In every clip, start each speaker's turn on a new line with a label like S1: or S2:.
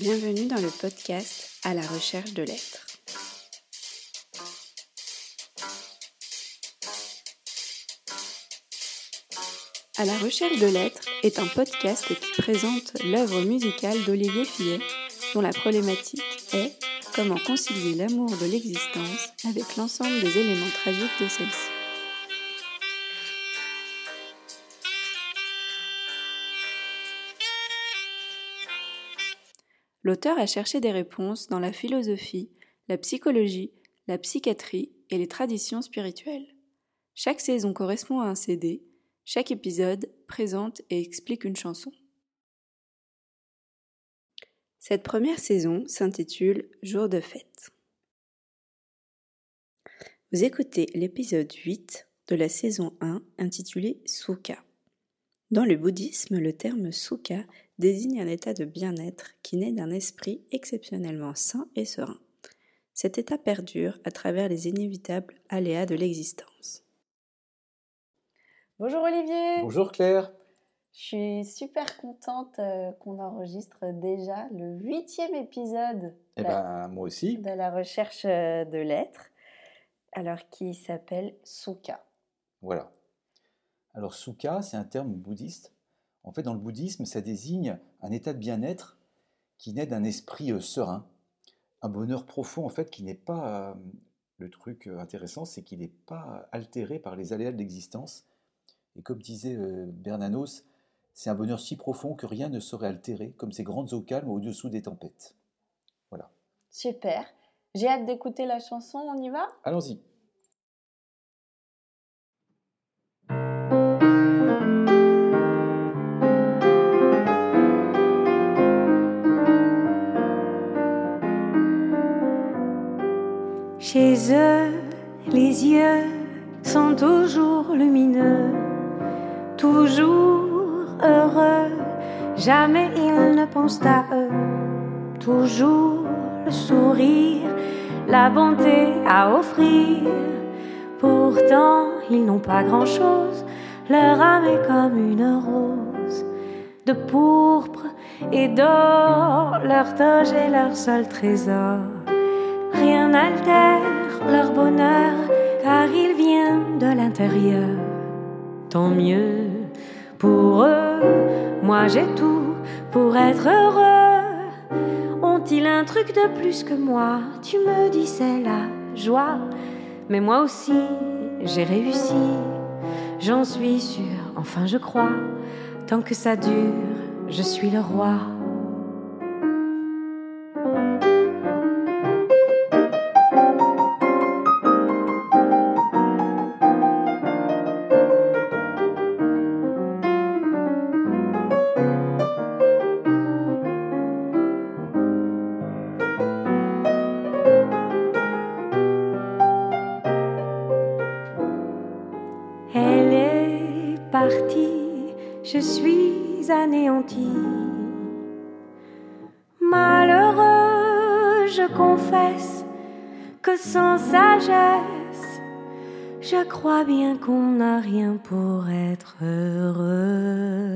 S1: Bienvenue dans le podcast À la recherche de l'être. À la recherche de l'être est un podcast qui présente l'œuvre musicale d'Olivier Fillet, dont la problématique est comment concilier l'amour de l'existence avec l'ensemble des éléments tragiques de celle-ci. L'auteur a cherché des réponses dans la philosophie, la psychologie, la psychiatrie et les traditions spirituelles. Chaque saison correspond à un CD, chaque épisode présente et explique une chanson. Cette première saison s'intitule Jour de fête. Vous écoutez l'épisode 8 de la saison 1 intitulé Sukha. Dans le bouddhisme, le terme Sukha désigne un état de bien-être qui naît d'un esprit exceptionnellement sain et serein. Cet état perdure à travers les inévitables aléas de l'existence.
S2: Bonjour Olivier
S3: Bonjour Claire
S2: Je suis super contente euh, qu'on enregistre déjà le huitième épisode
S3: Eh
S2: de,
S3: ben, moi aussi.
S2: de la recherche euh, de l'être, alors qui s'appelle Sukha.
S3: Voilà. Alors, sukha, c'est un terme bouddhiste. En fait, dans le bouddhisme, ça désigne un état de bien-être qui naît d'un esprit euh, serein, un bonheur profond, en fait, qui n'est pas. euh, le truc euh, intéressant, c'est qu'il n'est pas altéré par les aléas de l'existence. Et comme disait euh, Bernanos, c'est un bonheur si profond que rien ne saurait altérer, comme ces grandes eaux calmes au-dessous des tempêtes. Voilà.
S2: Super. J'ai hâte d'écouter la chanson, on y va?
S3: Allons-y.
S4: Chez eux, les yeux sont toujours lumineux, toujours heureux, jamais ils ne pensent à eux, toujours le sourire, la bonté à offrir. Pourtant, ils n'ont pas grand-chose, leur âme est comme une rose de pourpre et d'or, leur toge est leur seul trésor. Rien n'altère leur bonheur, car il vient de l'intérieur. Tant mieux pour eux, moi j'ai tout pour être heureux. Ont-ils un truc de plus que moi? Tu me dis c'est la joie, mais moi aussi j'ai réussi. J'en suis sûre, enfin je crois. Tant que ça dure, je suis le roi. Je crois bien qu'on n'a rien pour être heureux.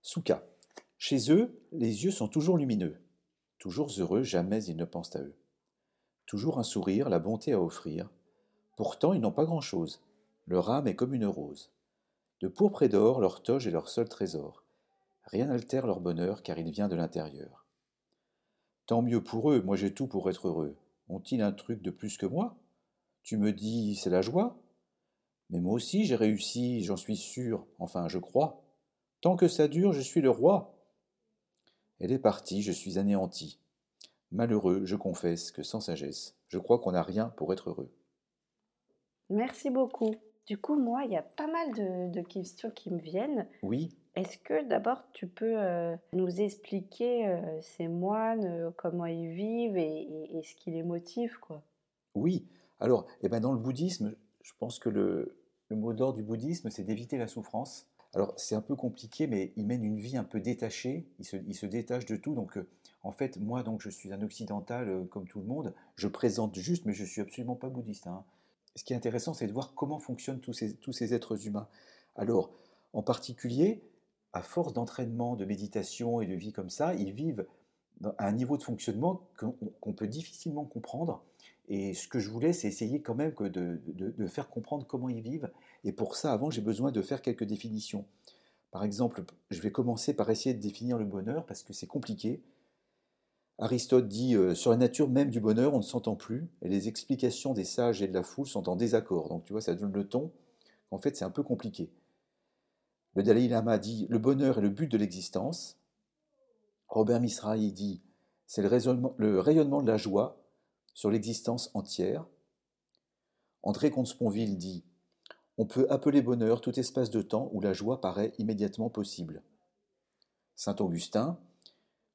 S3: Souka. Chez eux, les yeux sont toujours lumineux. Toujours heureux, jamais ils ne pensent à eux. Toujours un sourire, la bonté à offrir. Pourtant, ils n'ont pas grand-chose. Leur âme est comme une rose. De pourpre et d'or, leur toge est leur seul trésor. Rien n'altère leur bonheur, car il vient de l'intérieur. Tant mieux pour eux, moi j'ai tout pour être heureux. Ont-ils un truc de plus que moi? Tu me dis, c'est la joie? Mais moi aussi j'ai réussi, j'en suis sûr, enfin je crois. Tant que ça dure, je suis le roi. Elle est partie, je suis anéanti. Malheureux, je confesse que sans sagesse, je crois qu'on n'a rien pour être heureux.
S2: Merci beaucoup. Du coup, moi, il y a pas mal de, de questions qui me viennent.
S3: Oui,
S2: Est-ce que d'abord tu peux euh, nous expliquer euh, ces moines, euh, comment ils vivent et, et- et ce qui les motive, quoi?
S3: Oui. Alors, eh ben, dans le bouddhisme, je pense que le, le mot d'ordre du bouddhisme, c'est d'éviter la souffrance. Alors, c'est un peu compliqué, mais ils mènent une vie un peu détachée, ils se, ils se détachent de tout. Donc, en fait, moi, donc, je suis un occidental comme tout le monde. Je présente juste, mais je suis absolument pas bouddhiste. hein. Ce qui est intéressant, c'est de voir comment fonctionnent tous ces, êtres humains. Alors, en particulier, à force d'entraînement, de méditation et de vie comme ça, ils vivent à un niveau de fonctionnement qu'on peut difficilement comprendre. Et ce que je voulais, c'est essayer quand même de faire comprendre comment ils vivent. Et pour ça, avant, j'ai besoin de faire quelques définitions. Par exemple, je vais commencer par essayer de définir le bonheur parce que c'est compliqué. Aristote dit euh, sur la nature même du bonheur, on ne s'entend plus, et les explications des sages et de la foule sont en désaccord. Donc tu vois, ça donne le ton. En fait, c'est un peu compliqué. Le Dalai Lama dit le bonheur est le but de l'existence. Robert Misrahi dit c'est le, le rayonnement de la joie sur l'existence entière. André Comte-Sponville dit on peut appeler bonheur tout espace de temps où la joie paraît immédiatement possible. Saint Augustin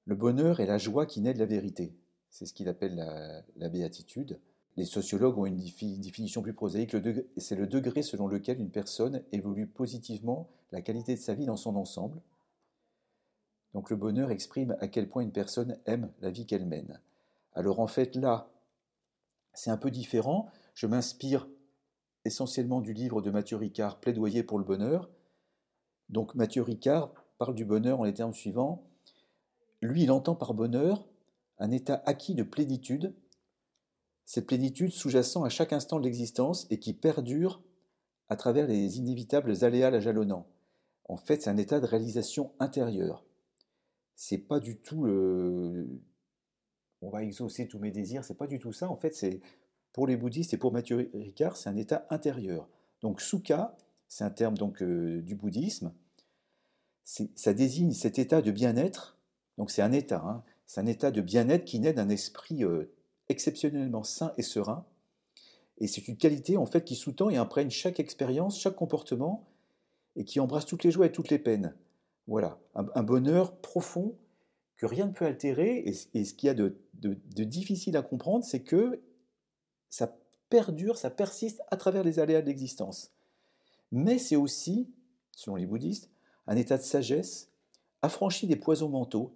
S3: le bonheur est la joie qui naît de la vérité. C'est ce qu'il appelle la, béatitude. Les sociologues ont une défi- définition plus prosaïque. C'est le degré selon lequel une personne évolue positivement la qualité de sa vie dans son ensemble. Donc le bonheur exprime à quel point une personne aime la vie qu'elle mène. Alors en fait là, c'est un peu différent. Je m'inspire essentiellement du livre de Mathieu Ricard, Plaidoyer pour le bonheur. Donc Mathieu Ricard parle du bonheur en les termes suivants. Lui, il entend par bonheur un état acquis de plénitude, cette plénitude sous-jacent à chaque instant de l'existence et qui perdure à travers les inévitables aléas la jalonnant. En fait, c'est un état de réalisation intérieure. C'est pas du tout le. On va exaucer tous mes désirs, c'est pas du tout ça. En fait, c'est pour les bouddhistes et pour Mathieu Ricard, c'est un état intérieur. Donc, sukha, c'est un terme donc euh, du bouddhisme. Ça désigne cet état de bien-être donc c'est un état, hein. c'est un état de bien-être qui naît d'un esprit euh, exceptionnellement sain et serein. Et c'est une qualité en fait qui sous-tend et imprègne chaque expérience, chaque comportement, et qui embrasse toutes les joies et toutes les peines. Voilà, un, bonheur profond que rien ne peut altérer. Et, ce qu'il y a de difficile à comprendre, c'est que ça perdure, ça persiste à travers les aléas de l'existence. Mais c'est aussi, selon les bouddhistes, un état de sagesse affranchi des poisons mentaux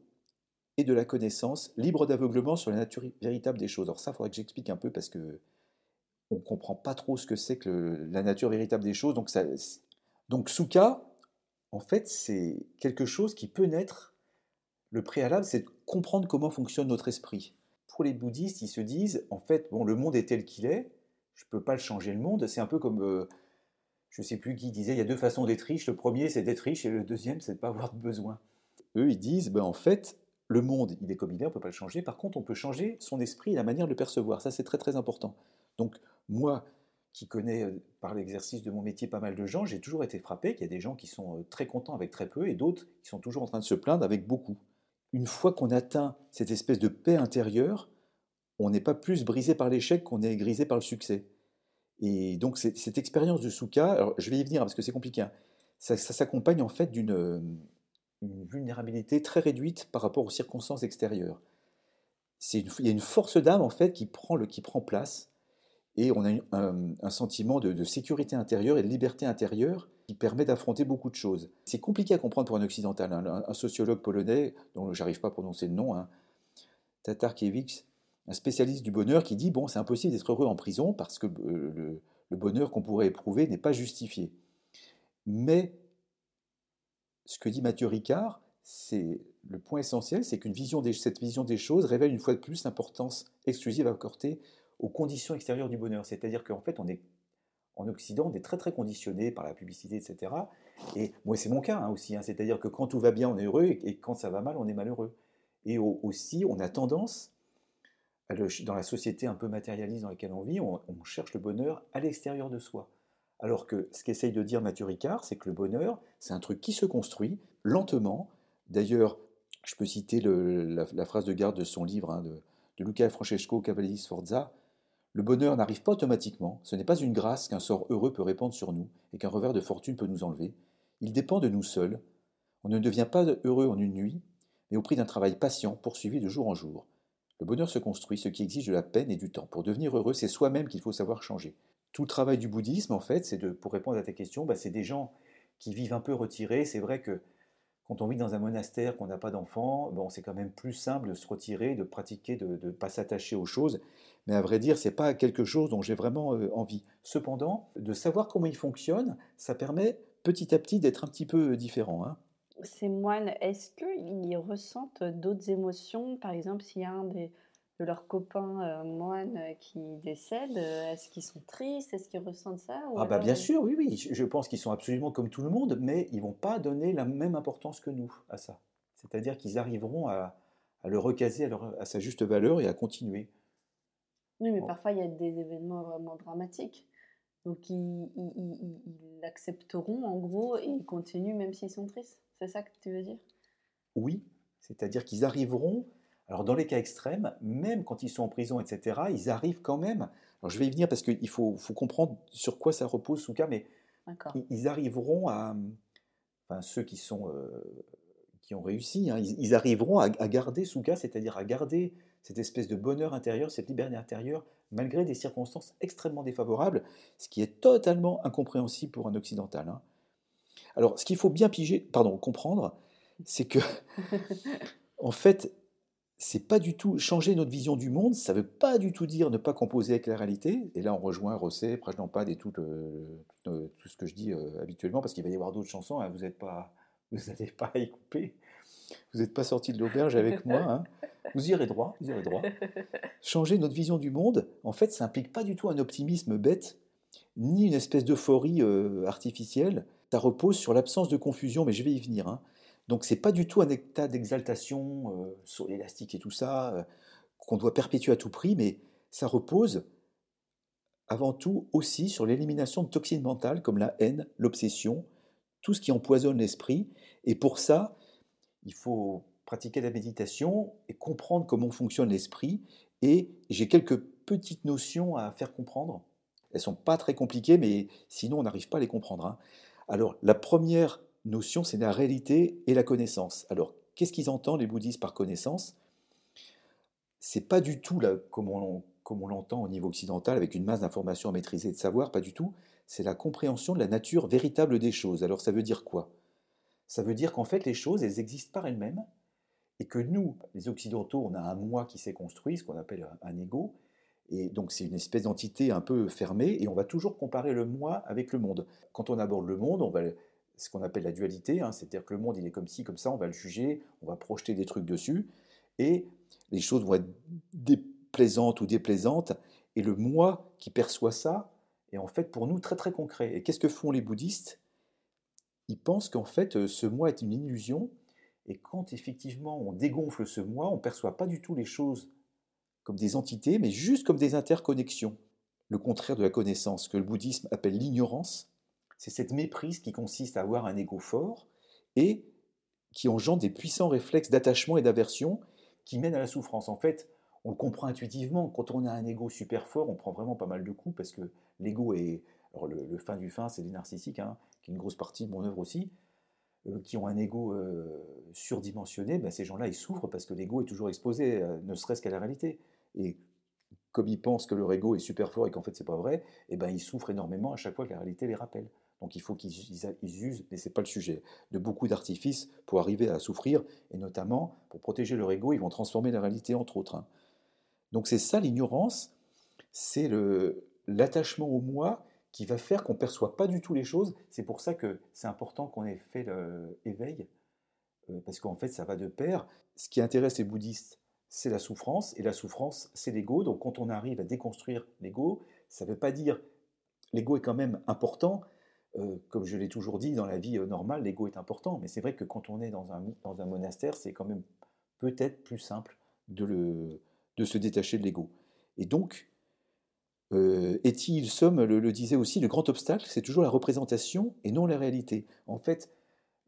S3: et de la connaissance, libre d'aveuglement sur la nature véritable des choses. Alors ça, il faudrait que j'explique un peu parce que on ne comprend pas trop ce que c'est que la nature véritable des choses. Donc, ça, donc Sukha, en fait, c'est quelque chose qui peut naître. Le préalable, c'est de comprendre comment fonctionne notre esprit. Pour les bouddhistes, ils se disent, en fait, bon, le monde est tel qu'il est, je ne peux pas le changer le monde. C'est un peu comme, euh, je ne sais plus qui disait, il y a deux façons d'être riche. Le premier, c'est d'être riche, et le deuxième, c'est de ne pas avoir de besoin. Eux, ils disent, ben, en fait, le monde, il est comme il est, on ne peut pas le changer. Par contre, on peut changer son esprit et la manière de le percevoir. Ça, c'est très très important. Donc, moi, qui connais euh, par l'exercice de mon métier pas mal de gens, j'ai toujours été frappé qu'il y a des gens qui sont euh, très contents avec très peu et d'autres qui sont toujours en train de se plaindre avec beaucoup. Une fois qu'on atteint cette espèce de paix intérieure, on n'est pas plus brisé par l'échec qu'on est grisé par le succès. Et donc, cette expérience de Souka, je vais y venir parce que c'est compliqué, hein, ça, ça s'accompagne en fait d'une euh, une vulnérabilité très réduite par rapport aux circonstances extérieures. Il y a une force d'âme en fait qui prend, place et on a un, sentiment de, sécurité intérieure et de liberté intérieure qui permet d'affronter beaucoup de choses. C'est compliqué à comprendre pour un occidental. hein. Un, un sociologue polonais, dont j'arrive pas à prononcer le nom, hein, Tatarkiewicz, un spécialiste du bonheur qui dit bon, c'est impossible d'être heureux en prison parce que euh, le, le bonheur qu'on pourrait éprouver n'est pas justifié. Mais ce que dit Mathieu Ricard, c'est le point essentiel, c'est qu'une vision des, cette vision des choses révèle une fois de plus l'importance exclusive à accorder aux conditions extérieures du bonheur. C'est-à-dire qu'en fait, on est en Occident, on est très très conditionné par la publicité, etc. Et moi, c'est mon cas hein, aussi. hein. C'est-à-dire que quand tout va bien, on est heureux, et, quand ça va mal, on est malheureux. Et au- aussi, on a tendance, dans la société un peu matérialiste dans laquelle on vit, on cherche le bonheur à l'extérieur de soi. Alors que ce qu'essaye de dire Mathieu Ricard, c'est que le bonheur, c'est un truc qui se construit lentement. D'ailleurs, je peux citer la phrase de garde de son livre hein, de, de Luca Francesco Cavalli Sforza. Le bonheur n'arrive pas automatiquement, ce n'est pas une grâce qu'un sort heureux peut répandre sur nous et qu'un revers de fortune peut nous enlever. Il dépend de nous seuls. On ne devient pas heureux en une nuit, mais au prix d'un travail patient poursuivi de jour en jour. Le bonheur se construit, ce qui exige de la peine et du temps. Pour devenir heureux, c'est soi-même qu'il faut savoir changer. Tout le travail du bouddhisme, en fait, c'est de, pour répondre à ta question, bah, c'est des gens qui vivent un peu retirés. C'est vrai que quand on vit dans un monastère, qu'on n'a pas d'enfants, bon, c'est quand même plus simple de se retirer, de pratiquer, de ne pas s'attacher aux choses. Mais à vrai dire, ce n'est pas quelque chose dont j'ai vraiment euh, envie. Cependant, de savoir comment il fonctionne, ça permet petit à petit d'être un petit peu différent. Hein.
S2: Ces moines, est-ce qu'ils ressentent d'autres émotions? Par exemple, s'il y a un des, de leurs copains euh, moines qui décèdent, euh, est-ce qu'ils sont tristes? Est-ce qu'ils ressentent ça
S3: Ah bah bien sûr, oui, oui. Je pense qu'ils sont absolument comme tout le monde, mais ils vont pas donner la même importance que nous à ça. C'est-à-dire qu'ils arriveront à, le recaser à, sa juste valeur et à continuer.
S2: Oui, mais parfois il y a des événements vraiment dramatiques. Donc ils, l'accepteront en gros et ils continuent même s'ils sont tristes. C'est ça que tu veux dire?
S3: Oui, c'est-à-dire qu'ils arriveront alors dans les cas extrêmes, même quand ils sont en prison, etc., ils arrivent quand même. Alors je vais y venir parce qu'il faut, comprendre sur quoi ça repose, cas, mais ils, arriveront à, enfin ceux qui sont euh, qui ont réussi, hein, ils, arriveront à, garder Souka, c'est-à-dire à garder cette espèce de bonheur intérieur, cette liberté intérieure, malgré des circonstances extrêmement défavorables, ce qui est totalement incompréhensible pour un occidental. Hein. Alors, ce qu'il faut bien piger, pardon, comprendre, c'est que, en fait, c'est pas du tout changer notre vision du monde, ça veut pas du tout dire ne pas composer avec la réalité. Et là, on rejoint Rosset, Prajnampad et tout, tout ce que je dis euh, habituellement, parce qu'il va y avoir d'autres chansons, hein, vous n'êtes pas, vous n'allez pas y couper. Vous n'êtes pas sorti de l'auberge avec moi. Hein. Vous irez droit, vous irez droit. Changer notre vision du monde, en fait, ça implique pas du tout un optimisme bête, ni une espèce d'euphorie euh, artificielle. Ça repose sur l'absence de confusion, mais je vais y venir. Hein. Donc c'est pas du tout un état d'exaltation euh, sur l'élastique et tout ça euh, qu'on doit perpétuer à tout prix, mais ça repose avant tout aussi sur l'élimination de toxines mentales comme la haine, l'obsession, tout ce qui empoisonne l'esprit. Et pour ça, il faut pratiquer la méditation et comprendre comment fonctionne l'esprit. Et j'ai quelques petites notions à faire comprendre. Elles sont pas très compliquées, mais sinon on n'arrive pas à les comprendre. Hein. Alors la première notion, c'est la réalité et la connaissance. Alors, qu'est-ce qu'ils entendent, les bouddhistes, par connaissance? C'est pas du tout là, comme on, l'entend au niveau occidental, avec une masse d'informations à maîtriser et de savoir, pas du tout. C'est la compréhension de la nature véritable des choses. Alors, ça veut dire quoi? Ça veut dire qu'en fait, les choses, elles existent par elles-mêmes, et que nous, les Occidentaux, on a un moi qui s'est construit, ce qu'on appelle un ego, et donc c'est une espèce d'entité un peu fermée, et on va toujours comparer le moi avec le monde. Quand on aborde le monde, on va ce qu'on appelle la dualité, hein, c'est-à-dire que le monde il est comme ci, comme ça, on va le juger, on va projeter des trucs dessus, et les choses vont être déplaisantes ou déplaisantes, et le moi qui perçoit ça est en fait pour nous très très concret. Et qu'est-ce que font les bouddhistes? Ils pensent qu'en fait euh, ce moi est une illusion, et quand effectivement on dégonfle ce moi, on ne perçoit pas du tout les choses comme des entités, mais juste comme des interconnexions. Le contraire de la connaissance, que le bouddhisme appelle l'ignorance, c'est cette méprise qui consiste à avoir un ego fort et qui engendre des puissants réflexes d'attachement et d'aversion qui mènent à la souffrance. En fait, on le comprend intuitivement. Quand on a un ego super fort, on prend vraiment pas mal de coups parce que l'ego est. Alors, le, fin du fin, c'est les narcissiques, hein, qui est une grosse partie de mon œuvre aussi, euh, qui ont un ego euh, surdimensionné. Ben, ces gens-là, ils souffrent parce que l'ego est toujours exposé, euh, ne serait-ce qu'à la réalité. Et comme ils pensent que leur ego est super fort et qu'en fait, c'est pas vrai, et eh ben, ils souffrent énormément à chaque fois que la réalité les rappelle. Donc il faut qu'ils usent, mais ce n'est pas le sujet, de beaucoup d'artifices pour arriver à souffrir, et notamment pour protéger leur ego, ils vont transformer la réalité entre autres. Hein. Donc c'est ça l'ignorance, c'est l'attachement au moi qui va faire qu'on ne perçoit pas du tout les choses. C'est pour ça que c'est important qu'on ait fait l'éveil, euh, parce qu'en fait ça va de pair. Ce qui intéresse les bouddhistes, c'est la souffrance, et la souffrance, c'est l'ego. Donc quand on arrive à déconstruire l'ego, ça ne veut pas dire l'ego est quand même important, euh, comme je l'ai toujours dit, dans la vie euh, normale, l'ego est important, mais c'est vrai que quand on est dans un, dans un monastère, c'est quand même peut-être plus simple de, le, de se détacher de l'ego. Et donc, euh, Etty Somme le, disait aussi, le grand obstacle, c'est toujours la représentation et non la réalité. En fait,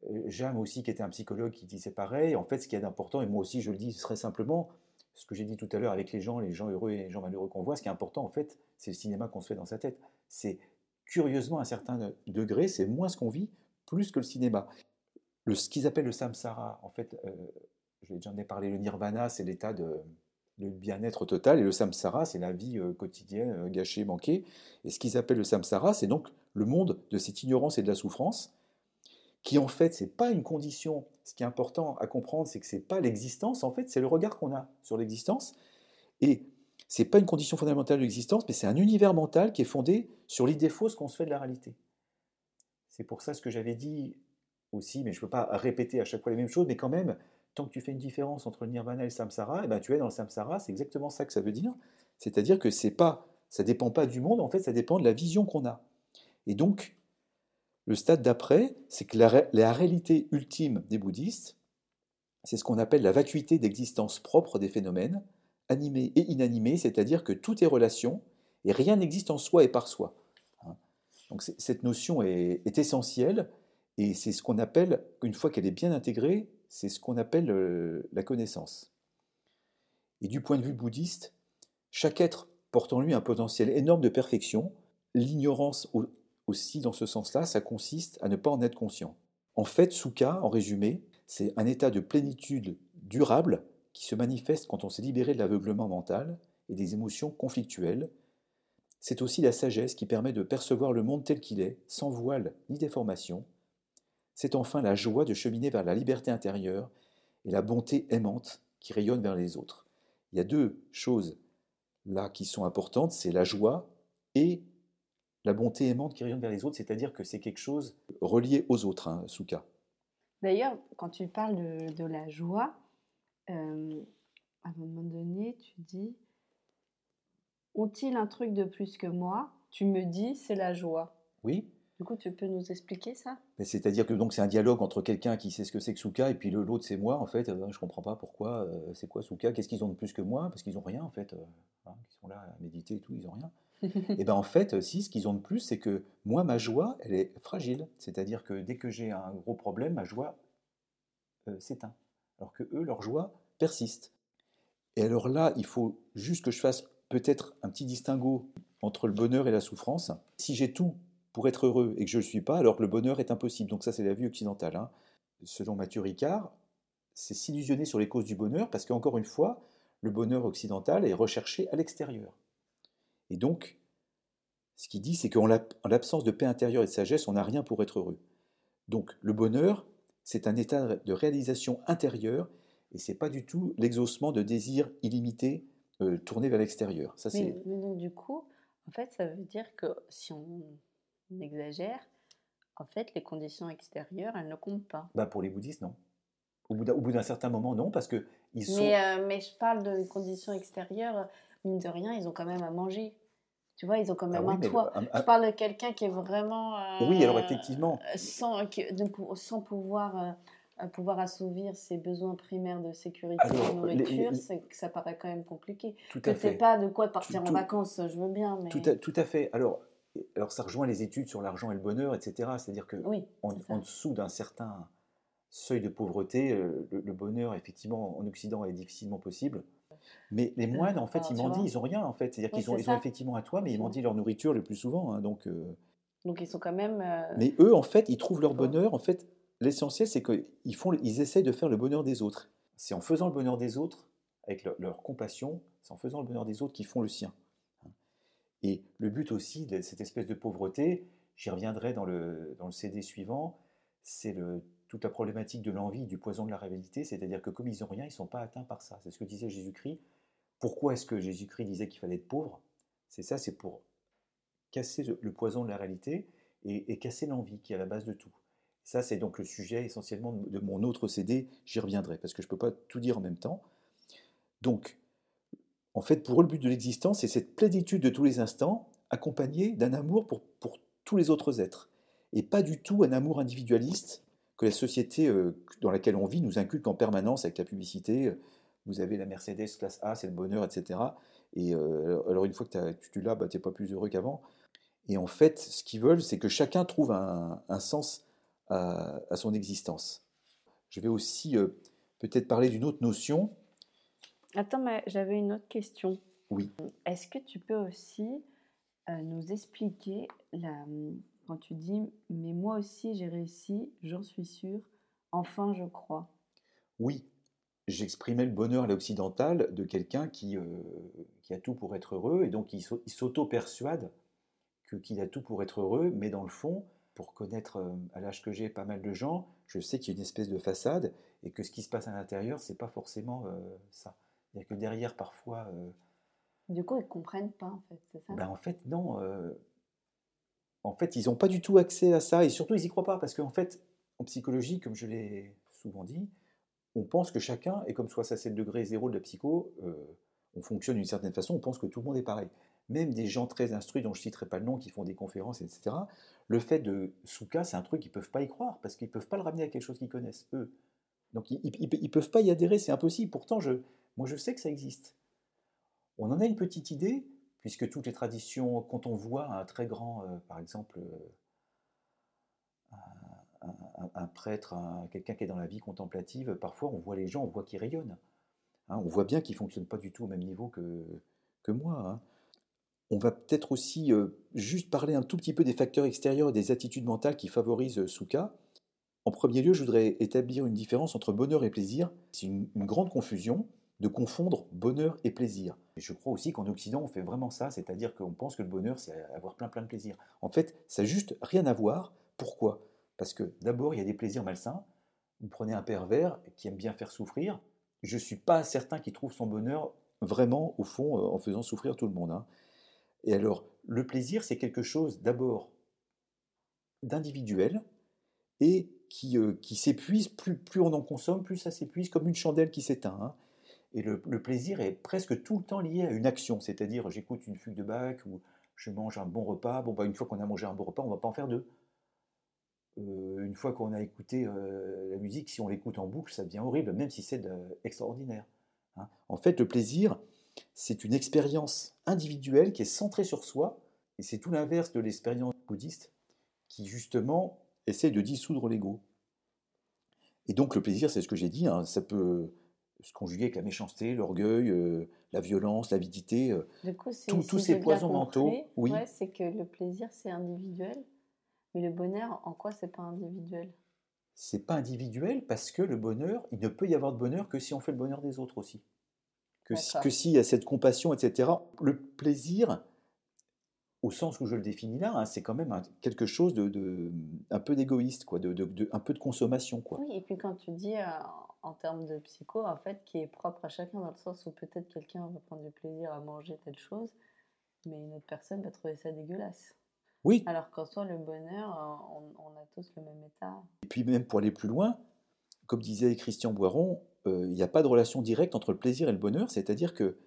S3: euh, Jam aussi, qui était un psychologue, qui disait pareil, en fait, ce qui est important, et moi aussi je le dis très simplement, ce que j'ai dit tout à l'heure avec les gens, les gens heureux et les gens malheureux qu'on voit, ce qui est important, en fait, c'est le cinéma qu'on se fait dans sa tête. C'est curieusement, à un certain degré, c'est moins ce qu'on vit, plus que le cinéma. Le, ce qu'ils appellent le samsara, en fait, euh, je déjà ai parlé, le nirvana, c'est l'état de, bien-être total, et le samsara, c'est la vie euh, quotidienne euh, gâchée, manquée. Et ce qu'ils appellent le samsara, c'est donc le monde de cette ignorance et de la souffrance, qui en fait, c'est pas une condition. Ce qui est important à comprendre, c'est que c'est pas l'existence, en fait, c'est le regard qu'on a sur l'existence. Et c'est pas une condition fondamentale de l'existence, mais c'est un univers mental qui est fondé sur l'idée fausse qu'on se fait de la réalité. C'est pour ça ce que j'avais dit aussi, mais je ne peux pas répéter à chaque fois les mêmes choses, mais quand même, tant que tu fais une différence entre le nirvana et le samsara, eh ben tu es dans le samsara, c'est exactement ça que ça veut dire. C'est-à-dire que c'est pas, ça dépend pas du monde, en fait, ça dépend de la vision qu'on a. Et donc, le stade d'après, c'est que la, réalité ultime des bouddhistes, c'est ce qu'on appelle la vacuité d'existence propre des phénomènes, animés et inanimés, c'est-à-dire que tout est relation et rien n'existe en soi et par soi. Hein. Donc cette notion est, est essentielle et c'est ce qu'on appelle, une fois qu'elle est bien intégrée, c'est ce qu'on appelle euh, la connaissance. Et du point de vue bouddhiste, chaque être porte en lui un potentiel énorme de perfection. L'ignorance aussi, dans ce sens-là, ça consiste à ne pas en être conscient. En fait, Sukha, en résumé, c'est un état de plénitude durable qui se manifeste quand on s'est libéré de l'aveuglement mental et des émotions conflictuelles. C'est aussi la sagesse qui permet de percevoir le monde tel qu'il est, sans voile ni déformation, c'est enfin la joie de cheminer vers la liberté intérieure et la bonté aimante qui rayonne vers les autres. Il y a deux choses là qui sont importantes, c'est la joie et la bonté aimante qui rayonne vers les autres, c'est-à-dire que c'est quelque chose relié aux autres, hein, Souka.
S2: D'ailleurs, quand tu parles de, la joie, euh, à un moment donné, tu dis Ont-ils un truc de plus que moi? Tu me dis, c'est la joie.
S3: Oui.
S2: Du coup, tu peux nous expliquer ça?
S3: C'est-à-dire que donc c'est un dialogue entre quelqu'un qui sait ce que c'est que Souka et puis l'autre c'est moi en fait. Euh, je comprends pas pourquoi. Euh, c'est quoi Souka? Qu'est-ce qu'ils ont de plus que moi? Parce qu'ils ont rien en fait. Euh, hein, ils sont là à méditer et tout, ils ont rien. et ben en fait, si ce qu'ils ont de plus, c'est que moi ma joie, elle est fragile. C'est-à-dire que dès que j'ai un gros problème, ma joie s'éteint. Alors que eux, leur joie persiste. Et alors là, il faut juste que je fasse peut-être un petit distinguo entre le bonheur et la souffrance. Si j'ai tout pour être heureux et que je ne le suis pas, alors le bonheur est impossible. Donc ça, c'est la vue occidentale. Hein. Selon Mathieu Ricard, c'est s'illusionner sur les causes du bonheur parce qu'encore une fois, le bonheur occidental est recherché à l'extérieur. Et donc, ce qu'il dit, c'est qu'en l'absence de paix intérieure et de sagesse, on n'a rien pour être heureux. Donc le bonheur, c'est un état de réalisation intérieure et c'est pas du tout l'exaucement de désirs illimités euh, tournés vers l'extérieur.
S2: Ça, mais, mais donc du coup, en fait, ça veut dire que si on on exagère, en fait, les conditions extérieures, elles ne comptent pas.
S3: Bah pour les bouddhistes, non. Au bout d'un certain moment, non, parce que ils sont...
S2: Mais, euh, mais je parle de conditions extérieures, mine de rien, ils ont quand même à manger. Tu vois, ils ont quand ah même un toit. Je parle de quelqu'un qui est vraiment...
S3: Euh, oui, alors effectivement.
S2: Sans, sans pouvoir... Euh, pouvoir assouvir ses besoins primaires de sécurité et de nourriture, ça paraît quand même compliqué. Tout à fait. pas de quoi partir en vacances, je veux bien. Mais...
S3: Tout, à, tout à fait. Alors, alors ça rejoint les études sur l'argent et le bonheur, etc. C'est-à-dire que en, dessous d'un certain seuil de pauvreté, euh, le, bonheur, effectivement, en Occident est difficilement possible. Mais les moines, en fait, ils m'ont dit, ils n'ont rien, en fait. C'est-à-dire qu'ils ont, ils ont effectivement un toit, mais ils m'ont dit leur nourriture le plus souvent. Hein, donc, euh.
S2: donc ils sont quand même. Euh,
S3: mais eux, en fait, ils trouvent leur bonheur. En fait, l'essentiel, c'est qu'ils font, ils essayent de faire le bonheur des autres. C'est en faisant le bonheur des autres, avec leur compassion, c'est en faisant le bonheur des autres qu'ils font le sien. Et le but aussi de cette espèce de pauvreté, j'y reviendrai dans le, dans le CD suivant, c'est toute la problématique de l'envie, du poison de la réalité, c'est-à-dire que comme ils n'ont rien, ils ne sont pas atteints par ça. C'est ce que disait Jésus-Christ. Pourquoi est-ce que Jésus-Christ disait qu'il fallait être pauvre? C'est ça, c'est pour casser le poison de la réalité et, casser l'envie qui est à la base de tout. Ça, c'est donc le sujet essentiellement de mon autre CD, j'y reviendrai, parce que je ne peux pas tout dire en même temps. Donc, en fait, pour eux, le but de l'existence, c'est cette plénitude de tous les instants, accompagnée d'un amour pour, tous les autres êtres. Et pas du tout un amour individualiste que la société euh, dans laquelle on vit nous inculque en permanence avec la publicité. Vous avez la Mercedes classe A, c'est le bonheur, etc. Et euh, alors, une fois que tu l'as, bah, tu n'es pas plus heureux qu'avant. Et en fait, ce qu'ils veulent, c'est que chacun trouve un, sens à, son existence. Je vais aussi euh, peut-être parler d'une autre notion
S2: Attends, mais j'avais une autre question.
S3: Oui.
S2: Est-ce que tu peux aussi euh, nous expliquer la, quand tu dis mais moi aussi j'ai réussi, j'en suis sûr, enfin je crois.
S3: Oui, j'exprimais le bonheur à l'occidental de quelqu'un qui, euh, qui a tout pour être heureux et donc il s'auto-persuade qu'il a tout pour être heureux, mais dans le fond, pour connaître euh, à l'âge que j'ai pas mal de gens, je sais qu'il y a une espèce de façade et que ce qui se passe à l'intérieur, c'est pas forcément euh, ça. Il y a que derrière parfois.
S2: Du coup, ils comprennent pas, en fait, c'est ça?
S3: Ben, en fait, non. En fait, ils n'ont pas du tout accès à ça et surtout, ils n'y croient pas parce qu'en fait, en psychologie, comme je l'ai souvent dit, on pense que chacun est comme 67 degré zéro de la psycho, euh, on fonctionne d'une certaine façon, on pense que tout le monde est pareil. Même des gens très instruits, dont je ne citerai pas le nom, qui font des conférences, etc., le fait de Souka, c'est un truc qu'ils ne peuvent pas y croire parce qu'ils ne peuvent pas le ramener à quelque chose qu'ils connaissent, eux. Donc, ils ne peuvent pas y adhérer, c'est impossible. Pourtant, je, moi, je sais que ça existe. On en a une petite idée, puisque toutes les traditions, quand on voit un très grand, euh, par exemple, euh, un, prêtre, un- quelqu'un qui est dans la vie contemplative, parfois on voit les gens, on voit qu'ils rayonnent. Hein, on voit bien qu'ils ne fonctionnent pas du tout au même niveau que, que moi. hein. On va peut-être aussi euh, juste parler un tout petit peu des facteurs extérieurs et des attitudes mentales qui favorisent Souka. En premier lieu, je voudrais établir une différence entre bonheur et plaisir. C'est une grande confusion de confondre bonheur et plaisir. Et je crois aussi qu'en Occident, on fait vraiment ça, c'est-à-dire qu'on pense que le bonheur, c'est avoir plein plein de plaisir. En fait, ça n'a juste rien à voir. Pourquoi? Parce que d'abord, il y a des plaisirs malsains. Vous prenez un pervers qui aime bien faire souffrir. Je ne suis pas certain qu'il trouve son bonheur vraiment, au fond, euh, en faisant souffrir tout le monde. hein. Et alors, le plaisir, c'est quelque chose d'abord d'individuel et qui, euh, qui s'épuise, plus, plus on en consomme, plus ça s'épuise, comme une chandelle qui s'éteint. hein. Et le, plaisir est presque tout le temps lié à une action, c'est-à-dire j'écoute une fugue de Bach ou je mange un bon repas. Bon, bah, une fois qu'on a mangé un bon repas, on ne va pas en faire deux. Euh, une fois qu'on a écouté euh, la musique, si on l'écoute en boucle, ça devient horrible, même si c'est extraordinaire. hein. En fait, le plaisir, c'est une expérience individuelle qui est centrée sur soi, et c'est tout l'inverse de l'expérience bouddhiste, qui justement essaie de dissoudre l'ego. Et donc le plaisir, c'est ce que j'ai dit, hein, ça peut se conjuguer avec la méchanceté, l'orgueil, euh, la violence, l'avidité. euh, Tous- ces poisons mentaux, oui.
S2: ouais, c'est que le plaisir, c'est individuel. Mais le bonheur, en quoi c'est pas individuel?
S3: C'est pas individuel parce que le bonheur, il ne peut y avoir de bonheur que si on fait le bonheur des autres aussi. Que si- que s'il y a cette compassion, etc. Le plaisir, au sens où je le définis là, hein, c'est quand même un- quelque chose de, de- un peu d'égoïste, quoi, de, de- de- un peu de consommation, quoi.
S2: Oui, et puis quand tu dis euh, en termes de psycho, en fait, qui est propre à chacun, dans le sens où peut-être quelqu'un va prendre du plaisir à manger telle chose, mais une autre personne va trouver ça dégueulasse.
S3: Oui,
S2: Alors qu'en soi, le bonheur, euh, on, on a tous le même état.
S3: et puis même pour aller plus loin, comme disait Christian Boiron, euh, il n'y a pas de relation directe entre le plaisir et le bonheur, c'est-à-dire que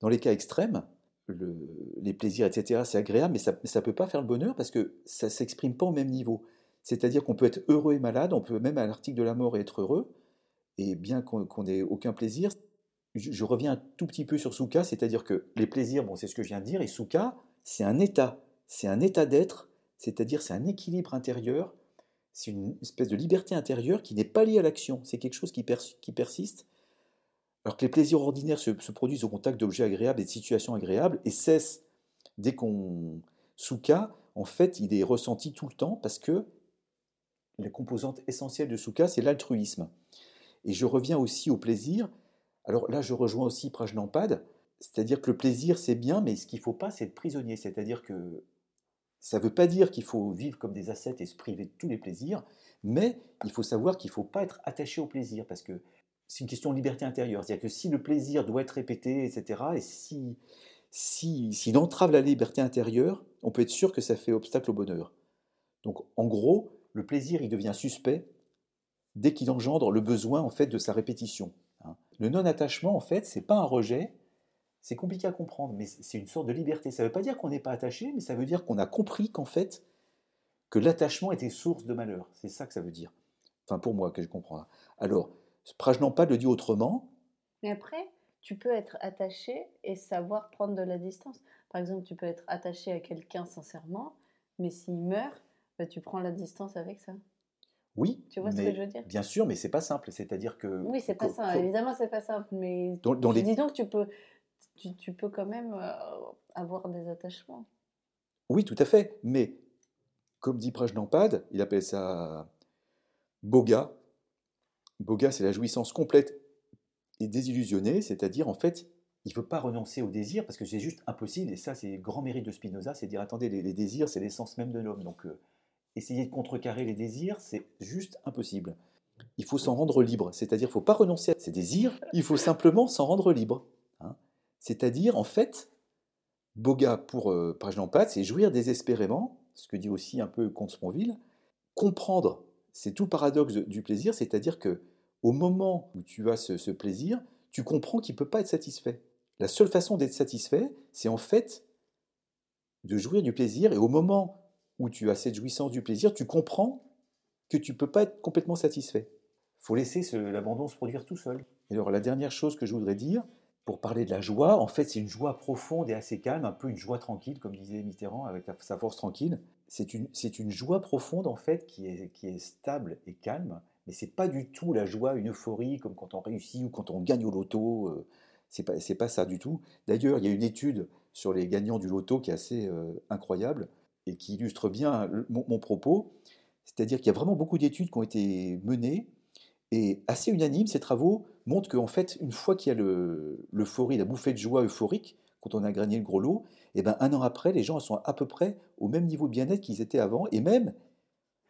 S3: dans les cas extrêmes, le- les plaisirs, etc., c'est agréable, mais ça ne peut pas faire le bonheur parce que ça ne s'exprime pas au même niveau. C'est-à-dire qu'on peut être heureux et malade, on peut même à l'article de la mort être heureux, et bien qu'on n'ait aucun plaisir. Je, reviens un tout petit peu sur Souka, c'est-à-dire que les plaisirs, bon, c'est ce que je viens de dire, et Souka, c'est un état, c'est un état d'être, c'est-à-dire c'est un équilibre intérieur, c'est une espèce de liberté intérieure qui n'est pas liée à l'action, c'est quelque chose qui persiste. Alors que les plaisirs ordinaires se, se produisent au contact d'objets agréables et de situations agréables et cessent dès qu'on. Souka, en fait, il est ressenti tout le temps parce que la composante essentielle de Souka, c'est l'altruisme. Et je reviens aussi au plaisir. Alors là, je rejoins aussi Prajnampad, c'est-à-dire que le plaisir, c'est bien, mais ce qu'il ne faut pas, c'est être prisonnier. C'est-à-dire que ça ne veut pas dire qu'il faut vivre comme des ascètes et se priver de tous les plaisirs, mais il faut savoir qu'il ne faut pas être attaché au plaisir, parce que c'est une question de liberté intérieure. C'est-à-dire que si le plaisir doit être répété, etc., et si, si, s'il entrave la liberté intérieure, on peut être sûr que ça fait obstacle au bonheur. Donc en gros, le plaisir, il devient suspect dès qu'il engendre le besoin en fait de sa répétition. hein. Le non-attachement, en fait, c'est pas un rejet, c'est compliqué à comprendre, mais c'est une sorte de liberté. Ça ne veut pas dire qu'on n'est pas attaché, mais ça veut dire qu'on a compris qu'en fait, que l'attachement était source de malheur. C'est ça que ça veut dire. Enfin, pour moi, que je comprends. Alors, Prajnampad le dit autrement.
S2: Mais après, tu peux être attaché et savoir prendre de la distance. Par exemple, tu peux être attaché à quelqu'un sincèrement, mais s'il meurt, bah, tu prends la distance avec ça.
S3: Oui,
S2: Tu vois ce
S3: mais-
S2: que je veux dire?
S3: bien sûr, mais c'est pas simple. C'est-à-dire que
S2: Oui, c'est pas
S3: co-
S2: Évidemment, c'est pas simple, mais
S3: Dans- dans les-
S2: dis donc, tu peux, tu, tu peux quand même euh, avoir des attachements.
S3: Oui, tout à fait. Mais comme dit Prajnampad, il appelle ça boga. Boga, c'est la jouissance complète et désillusionnée, c'est-à-dire en fait, il ne veut pas renoncer au désir parce que c'est juste impossible. Et ça, c'est le grand mérite de Spinoza, c'est dire attendez, les, les désirs, c'est l'essence même de l'homme. Donc, euh, essayer de contrecarrer les désirs, c'est juste impossible. Il faut s'en rendre libre, c'est-à-dire il ne faut pas renoncer à ses désirs, il faut simplement s'en rendre libre. hein. C'est-à-dire, en fait, Boga pour euh, Prajnampad, c'est jouir désespérément, ce que dit aussi un peu Comte Sponville, comprendre, c'est tout le paradoxe du plaisir, c'est-à-dire que au moment où tu as ce, ce plaisir, tu comprends qu'il ne peut pas être satisfait. La seule façon d'être satisfait, c'est en fait de jouir du plaisir, et au moment où tu as cette jouissance du plaisir, tu comprends que tu ne peux pas être complètement satisfait. Il faut laisser l'abandon se produire tout seul. Et alors la dernière chose que je voudrais dire, pour parler de la joie, en fait c'est une joie profonde et assez calme, un peu une joie tranquille, comme disait Mitterrand, avec sa force tranquille. C'est une, joie profonde en fait qui est, qui est stable et calme, mais c'est pas du tout la joie, une euphorie comme quand on réussit ou quand on gagne au loto. euh, C'est pas, pas ça du tout. D'ailleurs, il y a une étude sur les gagnants du loto qui est assez euh, incroyable et qui illustre bien mon, propos. C'est-à-dire qu'il y a vraiment beaucoup d'études qui ont été menées et assez unanimes, ces travaux montrent qu'en fait, une fois qu'il y a le- l'euphorie, la bouffée de joie euphorique, quand on a gagné le gros lot, et ben un an après, les gens sont à peu près au même niveau de bien-être qu'ils étaient avant. Et même,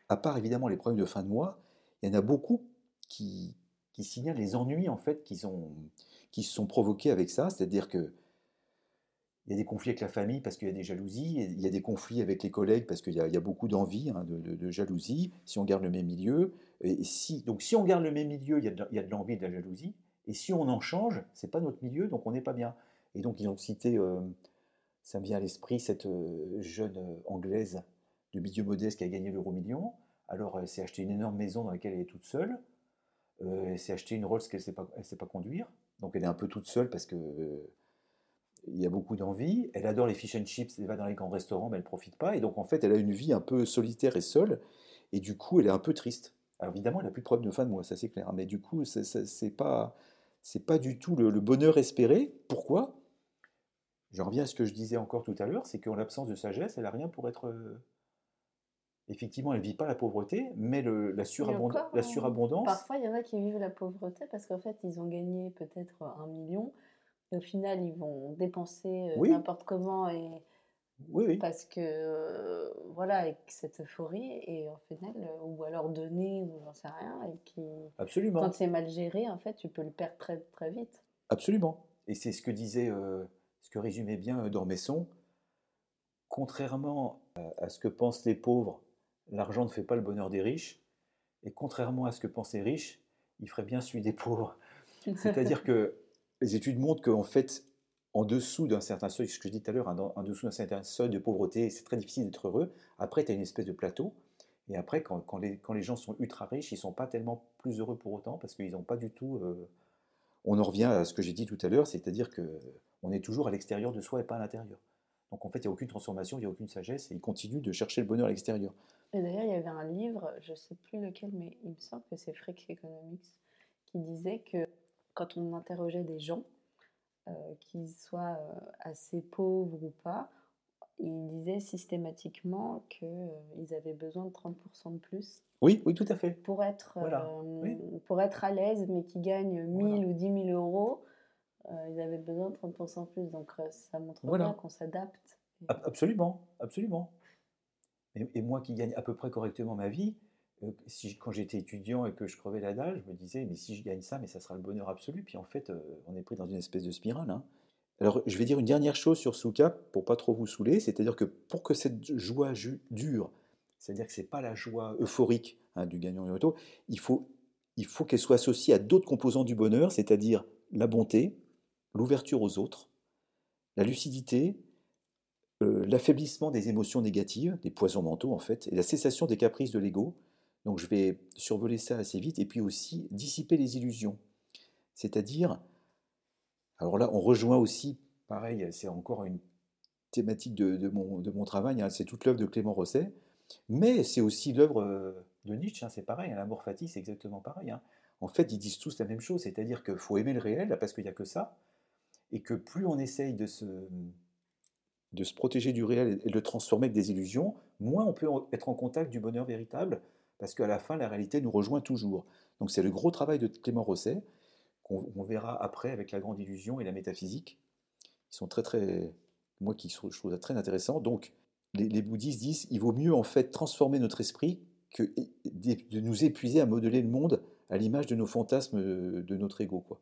S3: à part évidemment les problèmes de fin de mois, il y en a beaucoup qui, signalent les ennuis en fait qu'ils ont, qui se sont provoqués avec ça. C'est-à-dire que il y a des conflits avec la famille parce qu'il y a des jalousies, il y a des conflits avec les collègues parce qu'il y, a- beaucoup d'envie, hein, de, jalousie, si on garde le même milieu. Donc si on garde le même milieu, il y a de, il y a de l'envie et de la jalousie. Et si on en change, c'est pas notre milieu, donc on n'est pas bien. Et donc ils ont cité, euh, ça me vient à l'esprit, cette euh, jeune euh, anglaise de milieu modeste qui a gagné l'euro million. Alors elle s'est acheté une énorme maison dans laquelle elle est toute seule. Euh, elle s'est acheté une Rolls qu'elle ne sait, pas- conduire. Donc elle est un peu toute seule parce que euh, il y a beaucoup d'envie. Elle adore les fish and chips, elle va dans les grands restaurants, mais elle ne profite pas. Et donc, en fait, elle a une vie un peu solitaire et seule. Et du coup, elle est un peu triste. Alors, évidemment, elle n'a plus de problème de fin de mois, ça c'est clair. Mais du coup, c'est- pas, pas du tout le, bonheur espéré. Pourquoi? J'en reviens à ce que je disais encore tout à l'heure, c'est qu'en l'absence de sagesse, elle n'a rien pour être... Effectivement, elle ne vit pas la pauvreté, mais le- la,
S2: encore,
S3: la
S2: hein,
S3: surabondance...
S2: Parfois, il y en a qui vivent la pauvreté parce qu'en fait, ils ont gagné peut-être un million. Et au final, ils vont dépenser euh,
S3: Oui.
S2: n'importe comment et
S3: Oui, oui.
S2: parce que euh, voilà, avec cette euphorie et au final, euh, ou alors donner ou j'en sais rien, et qui
S3: Absolument.
S2: quand c'est mal géré, en fait, tu peux le perdre très très vite.
S3: Absolument. Et c'est ce que disait, euh, ce que résumait bien Dormesson. Contrairement à, à ce que pensent les pauvres, l'argent ne fait pas le bonheur des riches. Et contrairement à ce que pensent les riches, il ferait bien celui des pauvres. C'est-à-dire que les études montrent qu'en fait, en dessous d'un certain seuil, ce que je dis tout à l'heure, hein, en dessous d'un certain seuil de pauvreté, c'est très difficile d'être heureux. Après, tu as une espèce de plateau. Et après, quand, quand les, quand les gens sont ultra riches, ils ne sont pas tellement plus heureux pour autant parce qu'ils n'ont pas du tout. euh, on en revient à ce que j'ai dit tout à l'heure, c'est-à-dire que on est toujours à l'extérieur de soi et pas à l'intérieur. Donc en fait, il n'y a aucune transformation, il n'y a aucune sagesse, et ils continuent de chercher le bonheur à l'extérieur.
S2: Et d'ailleurs, il y avait un livre, je ne sais plus lequel, mais il me semble que c'est Frick Economics, qui disait que quand on interrogeait des gens, euh, qu'ils soient euh, assez pauvres ou pas, il disait systématiquement qu'ils avaient besoin de 30% de plus
S3: Oui, oui, tout à fait.
S2: pour être,
S3: Voilà,
S2: euh,
S3: oui.
S2: pour être à l'aise, mais qui gagnent 1000
S3: Voilà.
S2: ou 10 000 euros, ils avaient besoin de 30% de plus. Donc euh, ça montre
S3: Voilà.
S2: bien qu'on s'adapte.
S3: Ab- Absolument, absolument. Et, et moi qui gagne à peu près correctement ma vie, euh, si, quand j'étais étudiant et que je crevais la dalle, je me disais, mais si je gagne ça, mais ça sera le bonheur absolu. Puis en fait, euh, on est pris dans une espèce de spirale. hein. Alors, je vais dire une dernière chose sur Souka, pour pas trop vous saouler, c'est-à-dire que pour que cette joie dure, c'est-à-dire que c'est pas la joie euphorique hein, du gagnant du loto, il faut, il faut qu'elle soit associée à d'autres composants du bonheur, c'est-à-dire la bonté, l'ouverture aux autres, la lucidité, euh, l'affaiblissement des émotions négatives, des poisons mentaux en fait, et la cessation des caprices de l'ego. Donc je vais survoler ça assez vite, et puis aussi dissiper les illusions. C'est-à-dire, alors là on rejoint aussi, pareil, c'est encore une thématique de, mon travail, hein, c'est toute l'œuvre de Clément Rosset, mais c'est aussi l'œuvre euh, de Nietzsche, hein, c'est pareil, hein, l'amour fati c'est exactement pareil. hein. En fait, ils disent tous la même chose, c'est-à-dire qu'il faut aimer le réel, parce qu'il n'y a que ça, et que plus on essaye de se, de se protéger du réel et de le transformer avec des illusions, moins on peut être en contact du bonheur véritable, parce qu'à la fin, la réalité nous rejoint toujours. Donc c'est le gros travail de Clément Rosset, qu'on on verra après avec la grande illusion et la métaphysique. Ils sont très très, moi qui je trouve ça très intéressant. Donc les, les bouddhistes disent il vaut mieux en fait transformer notre esprit que de nous épuiser à modeler le monde à l'image de nos fantasmes de notre ego. Quoi.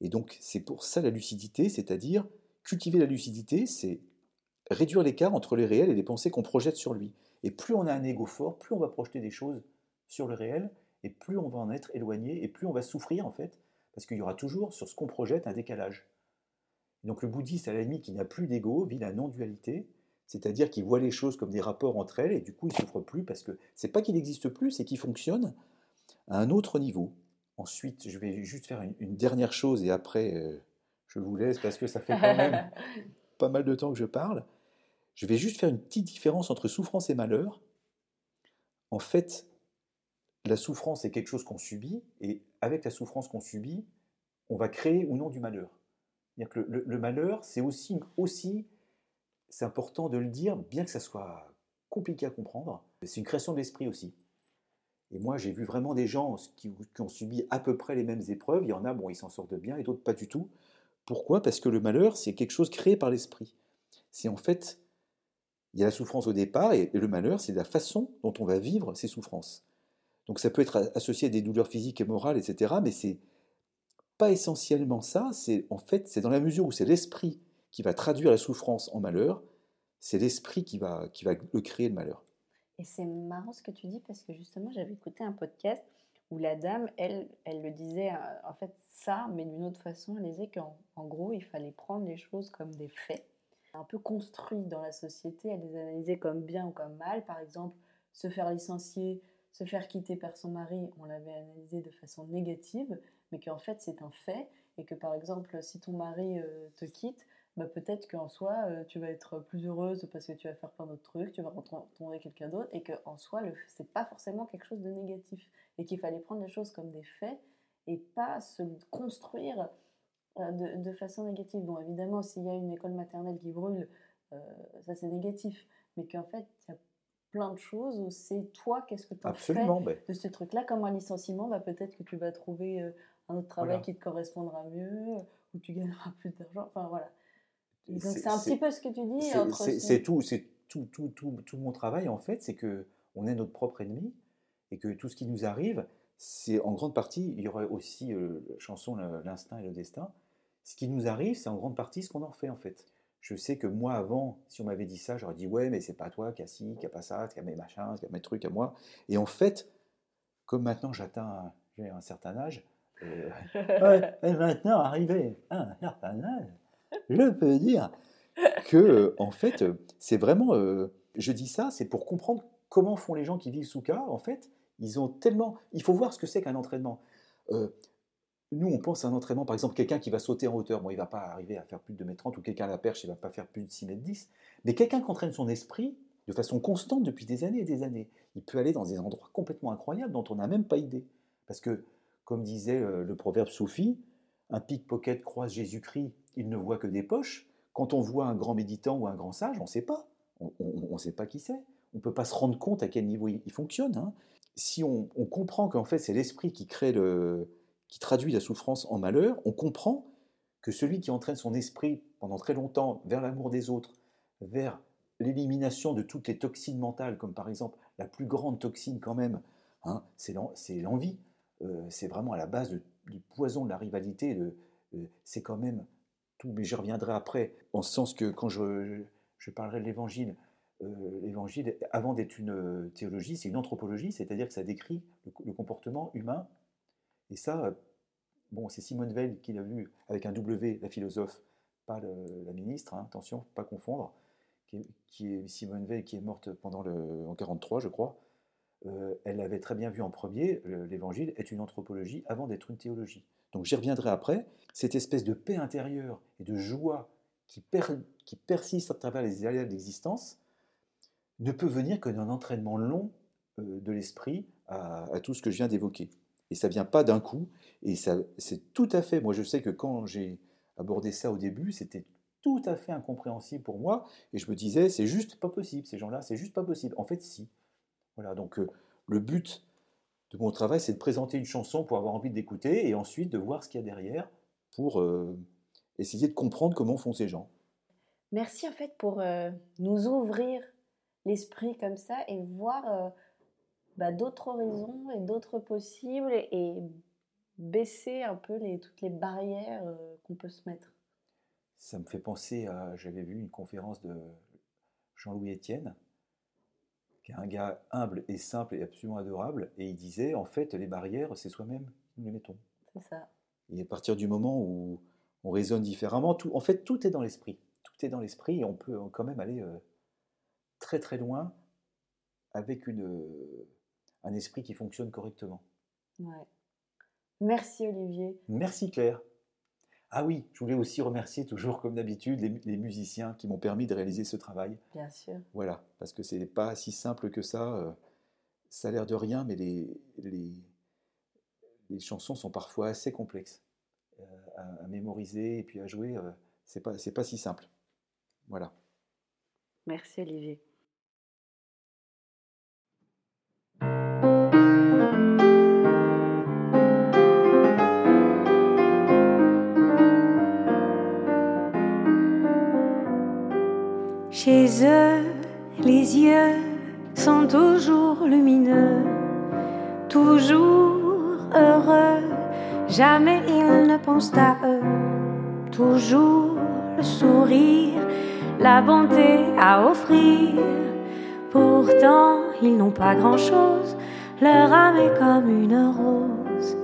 S3: Et donc c'est pour ça la lucidité, c'est-à-dire cultiver la lucidité, c'est réduire l'écart entre les réels et les pensées qu'on projette sur lui. Et plus on a un ego fort, plus on va projeter des choses sur le réel, et plus on va en être éloigné, et plus on va souffrir en fait, parce qu'il y aura toujours sur ce qu'on projette un décalage. Donc le bouddhiste, à la limite, qui n'a plus d'ego, vit la non-dualité, c'est-à-dire qu'il voit les choses comme des rapports entre elles, et du coup il ne souffre plus, parce que c'est pas qu'il n'existe plus, c'est qu'il fonctionne à un autre niveau. Ensuite, je vais juste faire une, dernière chose, et après, euh, je vous laisse, parce que ça fait quand même pas mal de temps que je parle. Je vais juste faire une petite différence entre souffrance et malheur. En fait, la souffrance est quelque chose qu'on subit, et avec la souffrance qu'on subit, on va créer ou non du malheur. -dire que le, malheur, c'est aussi, aussi c'est important de le dire, bien que ça soit compliqué à comprendre, c'est une création de l'esprit aussi. Et moi, j'ai vu vraiment des gens qui, ont subi à peu près les mêmes épreuves. Il y en a, bon, ils s'en sortent bien, et d'autres pas du tout. Pourquoi? Parce que le malheur, c'est quelque chose créé par l'esprit. C'est en fait, il y a la souffrance au départ, et le malheur, c'est la façon dont on va vivre ces souffrances. Donc ça peut être associé à des douleurs physiques et morales, etc. Mais c'est pas essentiellement ça. C'est en fait, c'est dans la mesure où c'est l'esprit qui va traduire la souffrance en malheur, c'est l'esprit qui va, qui va le créer le malheur.
S2: Et c'est marrant ce que tu dis parce que justement, j'avais écouté un podcast où la dame, elle, elle le disait euh, en fait ça, mais d'une autre façon, elle disait qu'en gros, il fallait prendre les choses comme des faits, un peu construits dans la société, elle les analysait comme bien ou comme mal. Par exemple, se faire licencier, se faire quitter par son mari, on l'avait analysé de façon négative, mais qu'en fait c'est un fait, et que par exemple, si ton mari euh, te quitte, bah, peut-être qu'en soi, euh, tu vas être plus heureuse parce que tu vas faire plein d'autres trucs, tu vas retrouver quelqu'un d'autre, et qu'en soi, ce n'est pas forcément quelque chose de négatif. Et qu'il fallait prendre les choses comme des faits et pas se construire euh, de, façon négative. Bon, évidemment, s'il y a une école maternelle qui brûle, euh, ça c'est négatif. Mais qu'en fait, il y a plein de choses où c'est toi, qu'est-ce que tu as fait
S3: ben.
S2: de ce truc-là? Comme un licenciement, bah, peut-être que tu vas trouver un autre travail qui te correspondra mieux, où tu gagneras plus d'argent. Enfin voilà. Donc c'est un petit peu ce que tu dis.
S3: C'est tout, c'est tout, tout, tout, tout, mon travail en fait, c'est que on est notre propre ennemi et que tout ce qui nous arrive, c'est en grande partie, il y aurait aussi euh, la chanson L'instinct et le destin. Ce qui nous arrive, c'est en grande partie ce qu'on en fait en fait. Je sais que moi avant, si on m'avait dit ça, j'aurais dit ouais, mais c'est pas toi qui a ci, qui a pas ça, qui a mes machins, qui a mes trucs à moi. Et en fait, comme maintenant j'atteins un certain âge, euh, ouais, et maintenant arrivé à un certain âge, je peux dire que, en fait, c'est vraiment. Euh, je dis ça, c'est pour comprendre comment font les gens qui vivent sous cas. En fait, ils ont tellement. Il faut voir ce que c'est qu'un entraînement. Euh, nous, on pense à un entraînement, par exemple, quelqu'un qui va sauter en hauteur. Bon, il ne va pas arriver à faire plus de 2m30 ou quelqu'un à la perche, il ne va pas faire plus de 6m10. Mais quelqu'un qui entraîne son esprit de façon constante depuis des années et des années, il peut aller dans des endroits complètement incroyables dont on n'a même pas idée. Parce que, comme disait euh, le proverbe Soufi, un pickpocket croise Jésus-Christ il ne voit que des poches. Quand on voit un grand méditant ou un grand sage, on ne sait pas. On ne sait pas qui c'est. On ne peut pas se rendre compte à quel niveau il, fonctionne. Hein. Si on, comprend qu'en fait c'est l'esprit qui crée le, qui traduit la souffrance en malheur, on comprend que celui qui entraîne son esprit pendant très longtemps vers l'amour des autres, vers l'élimination de toutes les toxines mentales, comme par exemple la plus grande toxine quand même, hein, c'est l'envie. Euh, c'est vraiment à la base du poison de la rivalité. Euh, c'est quand même tout, mais je reviendrai après, en ce sens que quand je, je parlerai de l'évangile, euh, l'évangile, avant d'être une euh, théologie, c'est une anthropologie, c'est-à-dire que ça décrit le, comportement humain. Et ça, bon, c'est Simone Veil qui l'a vu avec un W, la philosophe, pas la ministre, hein, attention, pas confondre, qui est, Simone Veil qui est morte pendant le, en 43, je crois. Euh, elle l'avait très bien vu en premier, l'évangile est une anthropologie avant d'être une théologie. Donc j'y reviendrai après, cette espèce de paix intérieure et de joie qui, persiste à travers les aléas de l'existence ne peut venir que d'un entraînement long euh, de l'esprit à, tout ce que je viens d'évoquer. Et ça vient pas d'un coup, et c'est tout à fait, moi je sais que quand j'ai abordé ça au début, c'était tout à fait incompréhensible pour moi, et je me disais, c'est juste pas possible, ces gens-là, c'est juste pas possible. En fait, si. Voilà, donc euh, le but de mon travail, c'est de présenter une chanson pour avoir envie d'écouter et ensuite de voir ce qu'il y a derrière pour euh, essayer de comprendre comment font ces gens.
S2: Merci en fait pour euh, nous ouvrir l'esprit comme ça et voir bah, d'autres horizons et d'autres possibles et, baisser un peu les, toutes les barrières qu'on peut se mettre.
S3: Ça me fait penser à, j'avais vu une conférence de Jean-Louis Etienne, qui est un gars humble et simple et absolument adorable, et il disait, en fait, les barrières, c'est soi-même nous les mettons.
S2: C'est ça.
S3: Et à partir du moment où on raisonne différemment, tout, en fait, tout est dans l'esprit. Tout est dans l'esprit et on peut quand même aller euh, très très loin avec une, euh, un esprit qui fonctionne correctement.
S2: Ouais. Merci Olivier.
S3: Merci Claire. Ah oui, je voulais aussi remercier toujours comme d'habitude les, musiciens qui m'ont permis de réaliser ce travail.
S2: Bien sûr.
S3: Voilà, parce que c'est pas si simple que ça. Euh, ça a l'air de rien, mais les, les, les, chansons sont parfois assez complexes euh, à, mémoriser et puis à jouer. Euh, c'est pas c'est pas si simple. Voilà.
S2: Merci Olivier.
S4: Chez eux, les yeux sont toujours lumineux, toujours heureux, jamais ils ne pensent à eux, toujours le sourire, la bonté à offrir. Pourtant, ils n'ont pas grand-chose, leur âme est comme une rose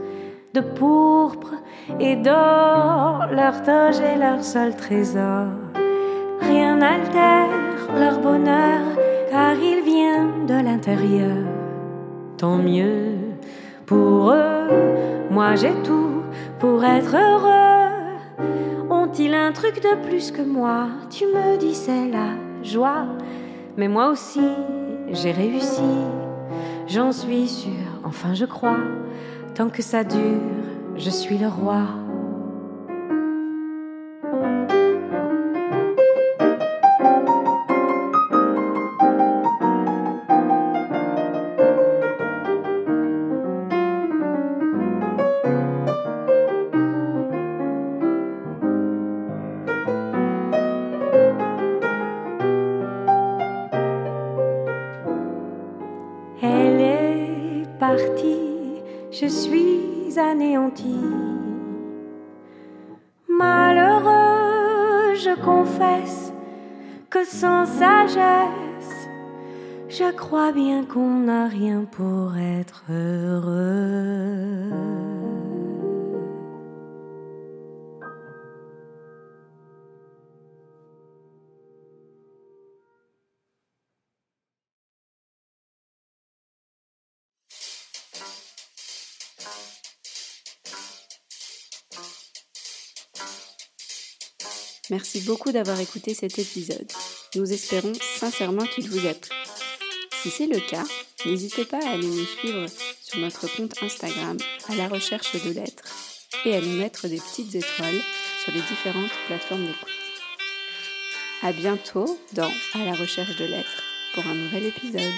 S4: de pourpre et d'or, leur toge est leur seul trésor rien n'altère leur bonheur, car il vient de l'intérieur. Tant mieux pour eux, moi j'ai tout pour être heureux. Ont-ils un truc de plus que moi? Tu me dis c'est la joie, mais moi aussi j'ai réussi. J'en suis sûre, enfin je crois, tant que ça dure, je suis le roi. Malheureux, je confesse que sans sagesse, je crois bien qu'on n'a rien pour être heureux.
S1: Merci beaucoup d'avoir écouté cet épisode. Nous espérons sincèrement qu'il vous a plu. Si c'est le cas, n'hésitez pas à aller nous suivre sur notre compte Instagram à la recherche de lettres et à nous mettre des petites étoiles sur les différentes plateformes d'écoute. À bientôt dans À la recherche de lettres pour un nouvel épisode.